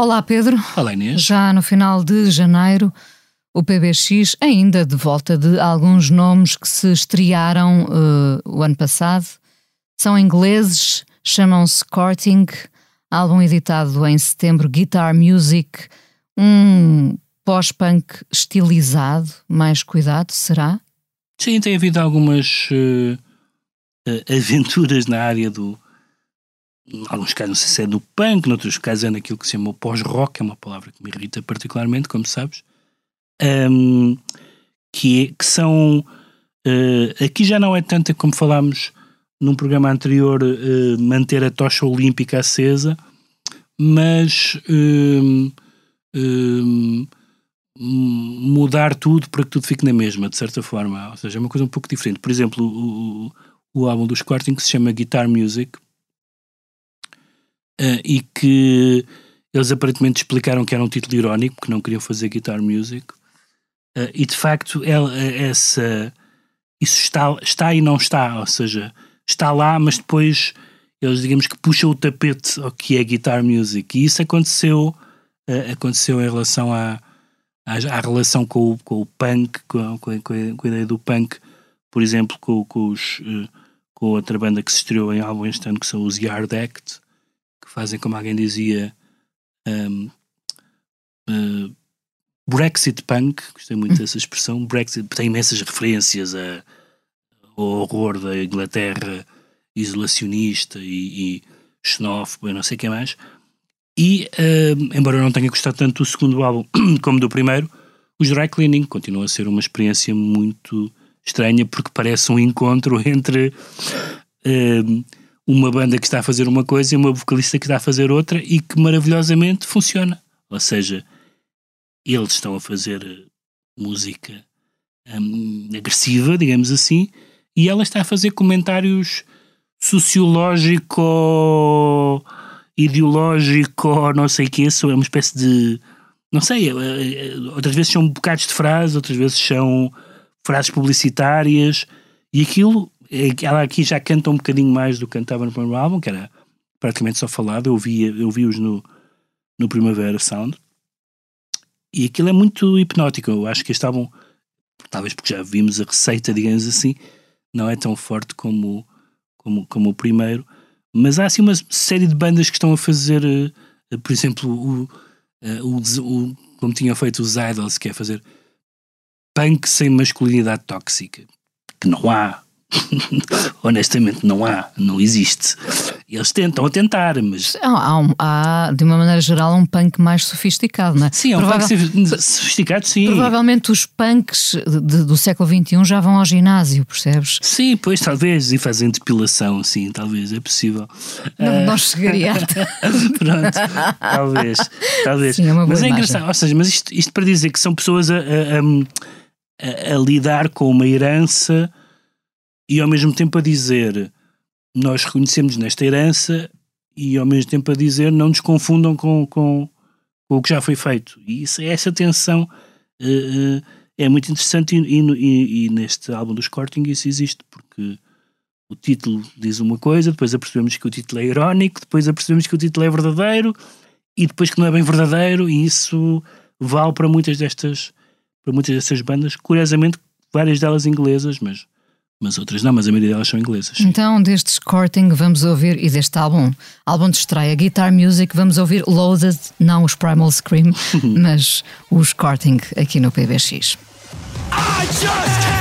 Olá Pedro. Olá Inês. Já no final de janeiro, o PBX ainda de volta de alguns nomes que se estrearam uh, o ano passado. São ingleses, chamam-se Courting, álbum editado em setembro, Guitar Music, um pós-punk estilizado, mais cuidado, será? Sim, tem havido algumas uh, aventuras na área do, alguns casos não sei se é do punk, noutros casos é naquilo que se chama pós-rock, é uma palavra que me irrita particularmente, como sabes, um, que, é, que são. Uh, aqui já não é tanto como falámos num programa anterior, uh, manter a tocha olímpica acesa, mas um, um, mudar tudo para que tudo fique na mesma, de certa forma. Ou seja, é uma coisa um pouco diferente. Por exemplo, o, o, álbum dos Squarting que se chama Guitar Music uh, e que eles aparentemente explicaram que era um título irónico, porque não queriam fazer guitar music. Uh, e de facto, ela, essa, isso está, está e não está, ou seja, está lá, mas depois eles, digamos que puxam o tapete ao que é guitar music. E isso aconteceu, uh, aconteceu em relação à, à, à, relação com o, com o punk, com, com, a, com, a, ideia do punk, por exemplo, com, com, os, uh, com outra banda que se estreou em álbum este ano, que são os Yard Act que fazem, como alguém dizia, um, uh, Brexit Punk, gostei muito dessa expressão. Brexit tem imensas referências a, ao horror da Inglaterra isolacionista e, e xenófobo, não sei o que mais. E, uh, embora eu não tenha gostado tanto do segundo álbum como do primeiro, os Dry Cleaning continuam a ser uma experiência muito estranha porque parece um encontro entre uh, uma banda que está a fazer uma coisa e uma vocalista que está a fazer outra e que maravilhosamente funciona. Ou seja, eles estão a fazer eh, música hum, agressiva, digamos assim, e ela está a fazer comentários sociológico, ideológico, não sei o que, é uma espécie de. Não sei, eh, eh, outras vezes são bocados de frases, outras vezes são frases publicitárias, e aquilo ela aqui já canta um bocadinho mais do que cantava no primeiro álbum, que era praticamente só falado. Eu vi, eu vi-os no, no Primavera Sound. E aquilo é muito hipnótico. Eu acho que álbum, talvez porque já vimos a receita, digamos assim, não é tão forte como, como, como o primeiro. Mas há assim uma série de bandas que estão a fazer, uh, por exemplo, o, uh, o, o, como tinham feito os Idols, que é fazer punk sem masculinidade tóxica. Que não há, Honestamente, não há, não existe. Eles tentam a tentar, mas. Há, há, há, de uma maneira geral, um punk mais sofisticado, não é? Sim, é um Provável... punk sofisticado, sim. Provavelmente os punks de, do século XXI já vão ao ginásio, percebes? Sim, pois talvez, e fazem depilação, sim, talvez, é possível. Não, não chegaria Pronto, talvez, talvez. Sim, é uma boa mas é imagem. engraçado, ou seja, mas isto, isto para dizer que são pessoas a, a, a, a lidar com uma herança e ao mesmo tempo a dizer nós reconhecemos nesta herança e ao mesmo tempo a dizer não nos confundam com, com, com o que já foi feito. E isso, essa tensão uh, uh, é muito interessante e, e, e, neste álbum dos Corting isso existe, porque o título diz uma coisa, depois apercebemos que o título é irónico, depois apercebemos que o título é verdadeiro e depois que não é bem verdadeiro e isso vale para muitas destas para muitas destas bandas, curiosamente várias delas inglesas, mas mas outras não, mas a maioria delas são inglesas. Então, deste Scorting vamos ouvir, e deste álbum, álbum de estreia, Guitar Music, vamos ouvir Loaded, não os Primal Scream, mas o Scorting aqui no PBX. I just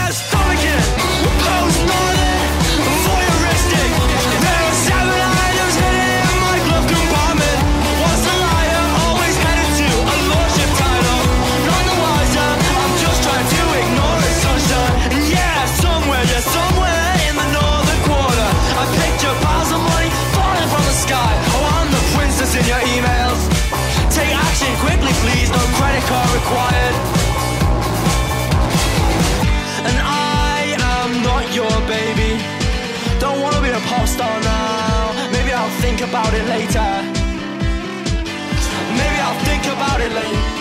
about it later. Maybe I'll think about it later.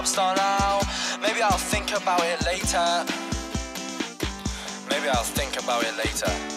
Pop star now. Maybe I'll think about it later. Maybe I'll think about it later.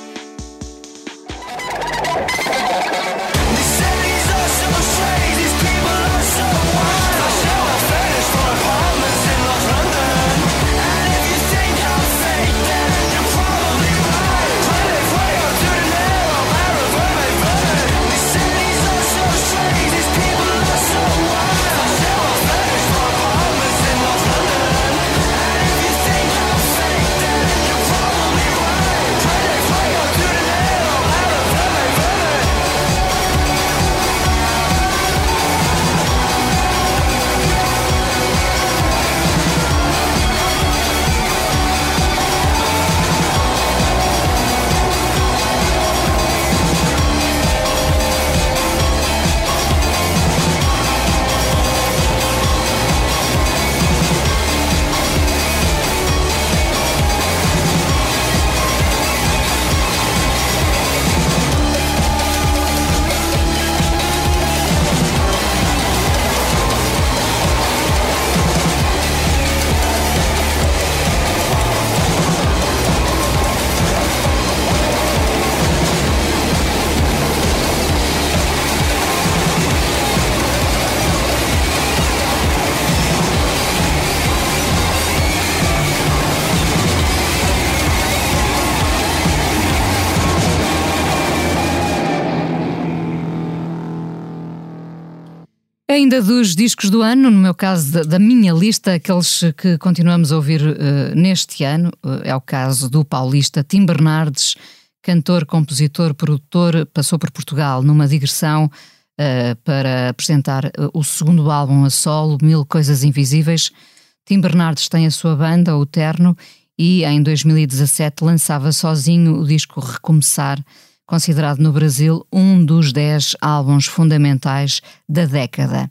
Ainda dos discos do ano, no meu caso da, da minha lista, aqueles que continuamos a ouvir eh, neste ano, eh, é o caso do paulista Tim Bernardes, cantor, compositor, produtor, passou por Portugal numa digressão eh, para apresentar o segundo álbum a solo, Mil Coisas Invisíveis. Tim Bernardes tem a sua banda, o Terno, e em 2017 lançava sozinho o disco Recomeçar, considerado no Brasil um dos dez álbuns fundamentais da década.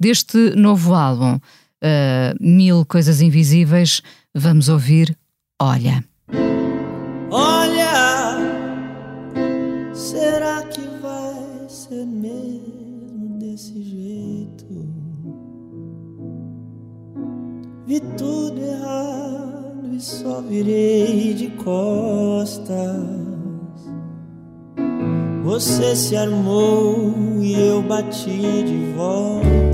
Deste novo álbum, uh, Mil Coisas Invisíveis, vamos ouvir Olha. Olha, será que vai ser mesmo desse jeito? Vi tudo errado e só virei de costas. Você se armou e eu bati de volta.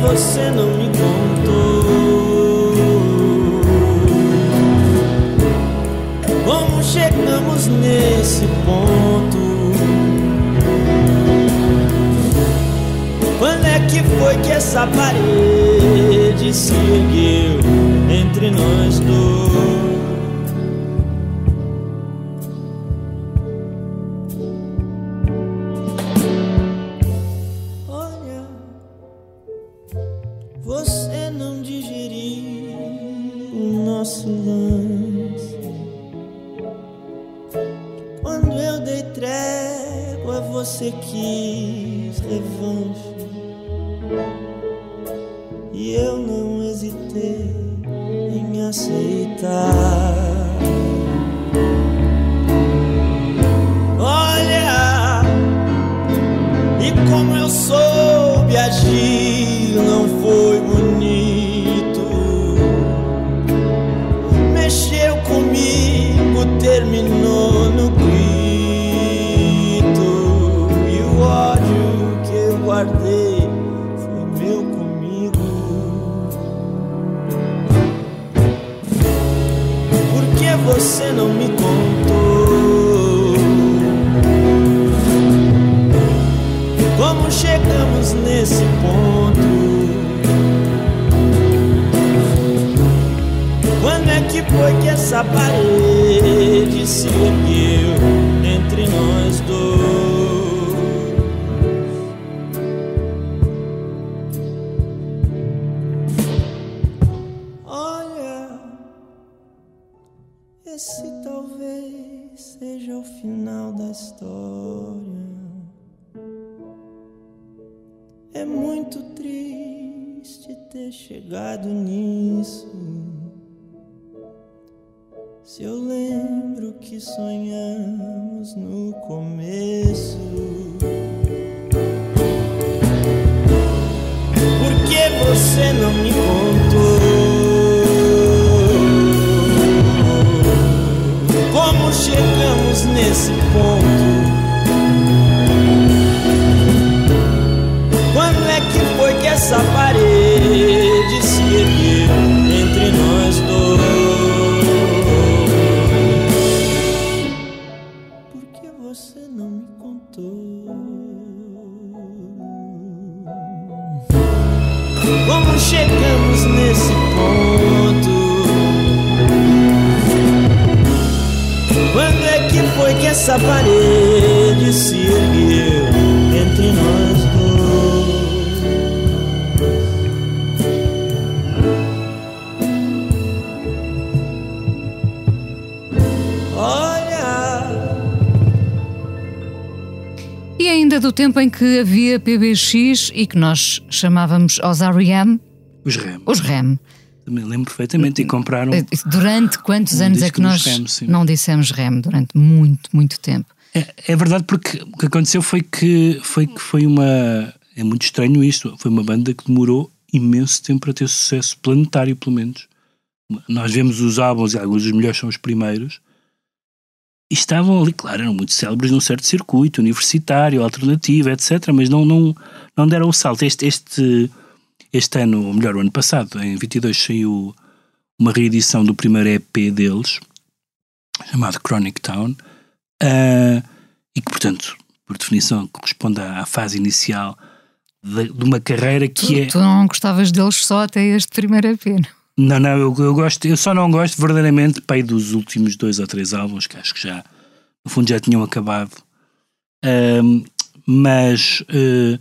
Você não me contou? Como chegamos nesse ponto? Quando é que foi que essa parede se ergueu entre nós dois? Eu dei trégua, você quis revanche. E eu não hesitei em aceitar. Olha, e como eu soube agir, você não me contou? Como chegamos nesse ponto? Quando é que foi que essa parede se ergueu entre nós dois? História. É muito triste ter chegado nisso. Se eu lembro que sonhamos no começo. Por que você não me contou? Do tempo em que havia PBX e que nós chamávamos os R.E.M., Os REM. os REM. Também lembro perfeitamente. E compraram. Eh, Durante quantos Um anos é que nós REM, não dissemos REM? Durante muito, muito tempo. É, é verdade porque o que aconteceu foi que foi que foi uma é muito estranho isto foi uma banda que demorou imenso tempo para ter sucesso planetário pelo menos nós vemos os álbuns e alguns dos melhores são os primeiros e estavam ali claro eram muito célebres num certo circuito universitário alternativo etc mas não não não deram o salto este este este ano ou melhor o ano passado em 22 saiu uma reedição do primeiro EP deles chamado Chronic Town ah, e que, portanto, por definição, corresponde à, à fase inicial de, de uma carreira que Tu, é. tu não gostavas deles só até este primeiro EP, não? Não, não, eu, eu gosto, eu só não gosto verdadeiramente pai dos últimos dois ou três álbuns, que acho que já, no fundo, já tinham acabado. Ahm, mas eh,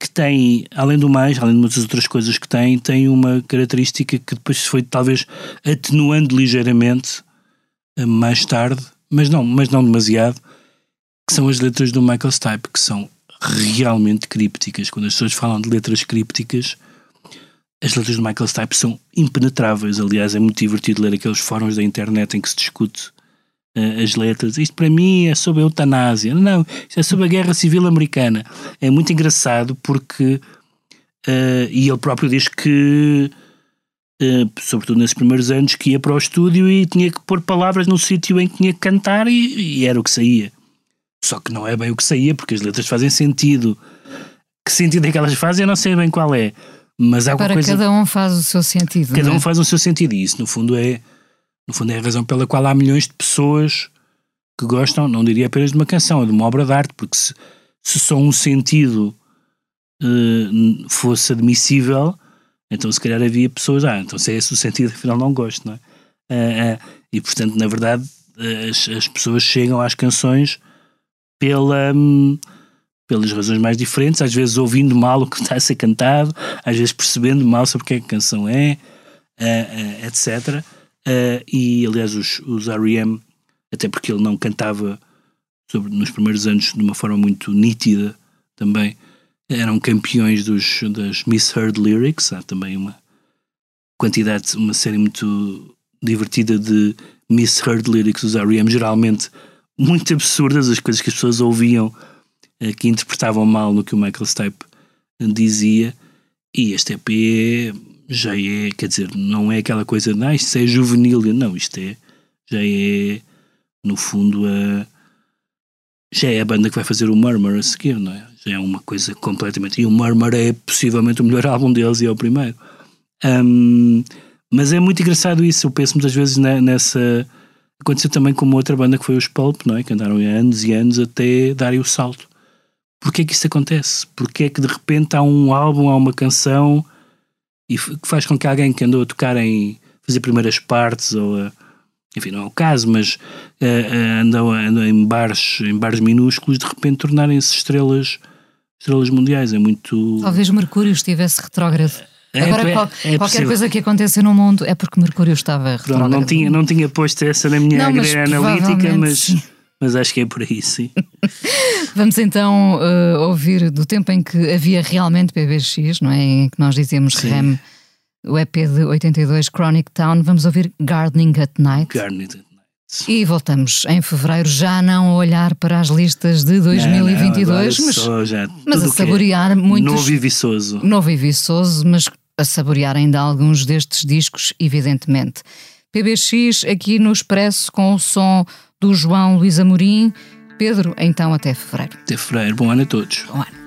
que tem, além do mais, além de muitas outras coisas que tem, tem uma característica que depois foi talvez atenuando ligeiramente eh, mais tarde, mas não, mas não demasiado, que são as letras do Michael Stipe, que são realmente crípticas. Quando as pessoas falam de letras crípticas, as letras do Michael Stipe são impenetráveis. Aliás, é muito divertido ler aqueles fóruns da internet em que se discute eh, as letras. Isto para mim é sobre a eutanásia. Não, isto é sobre a guerra civil americana. É muito engraçado porque. eh, e ele próprio diz que. eh, sobretudo nesses primeiros anos, que ia para o estúdio e tinha que pôr palavras no sítio em que tinha que cantar e, e era o que saía. Só que não é bem o que saía, porque as letras fazem sentido. Que sentido é que elas fazem, eu não sei bem qual é. Mas há Para coisa. cada um faz o seu sentido. Cada é? um faz o seu sentido e isso no fundo é no fundo é a razão pela qual há milhões de pessoas que gostam, não diria apenas de uma canção, é de uma obra de arte, porque se, se só um sentido eh, fosse admissível, então se calhar havia pessoas, ah, então se é esse o sentido, afinal não gosto, não é? Ah, ah, e portanto, na verdade, as, as pessoas chegam às canções pela, hum, pelas razões mais diferentes, às vezes ouvindo mal o que está a ser cantado, às vezes percebendo mal sobre o que é que a canção é, ah, ah, etc. Ah, e aliás, os, os R.E.M., até porque ele não cantava sobre, nos primeiros anos de uma forma muito nítida também. Eram campeões dos, das Misheard Lyrics. Há também uma quantidade, uma série muito divertida de Misheard Lyrics dos R.E.M. Geralmente muito absurdas, as coisas que as pessoas ouviam eh, que interpretavam mal no que o Michael Stipe dizia. E este EP já é, quer dizer, não é aquela coisa de ah, isto é juvenil, não, isto é, já é, no fundo, a, já é a banda que vai fazer o Murmur a seguir, não é? Já é uma coisa completamente. E o Murmur é possivelmente o melhor álbum deles e é o primeiro. Um, mas é muito engraçado isso, eu penso muitas vezes ne- nessa. Aconteceu também com uma outra banda que foi os Pulp, não é? Que andaram anos e anos até darem o salto. Porquê é que isso acontece? Porquê é que de repente há um álbum, há uma canção e que faz com que alguém que andou a tocar em fazer primeiras partes ou a, enfim, não é o caso, mas eh, eh, andam, andam em bares, em bares minúsculos, de repente tornarem-se estrelas, estrelas mundiais. É muito. Talvez Mercúrio estivesse retrógrado. É, Agora, é- qual- é qualquer coisa que aconteça no mundo é porque Mercúrio estava Pronto, retrógrado. não, tinha, não tinha posto essa na minha Não, mas grelha analítica, mas. Mas acho que é por aí, sim. Vamos então eh, ouvir do tempo em que havia realmente PBX, não é? Em que nós dizíamos Sim. REM, o EP de 82, Chronic Town. Vamos ouvir Gardening at Night. Garnet. E voltamos em fevereiro, já não a olhar para as listas de 2022, Não, não, mas, só já mas a que é saborear muitos. Novo e viçoso. Novo e viçoso, mas a saborear ainda alguns destes discos, evidentemente. PBX aqui no Expresso com o som do João Luís Amorim. Pedro, então até fevereiro. Até fevereiro. Bom ano a todos. Bom ano.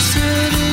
city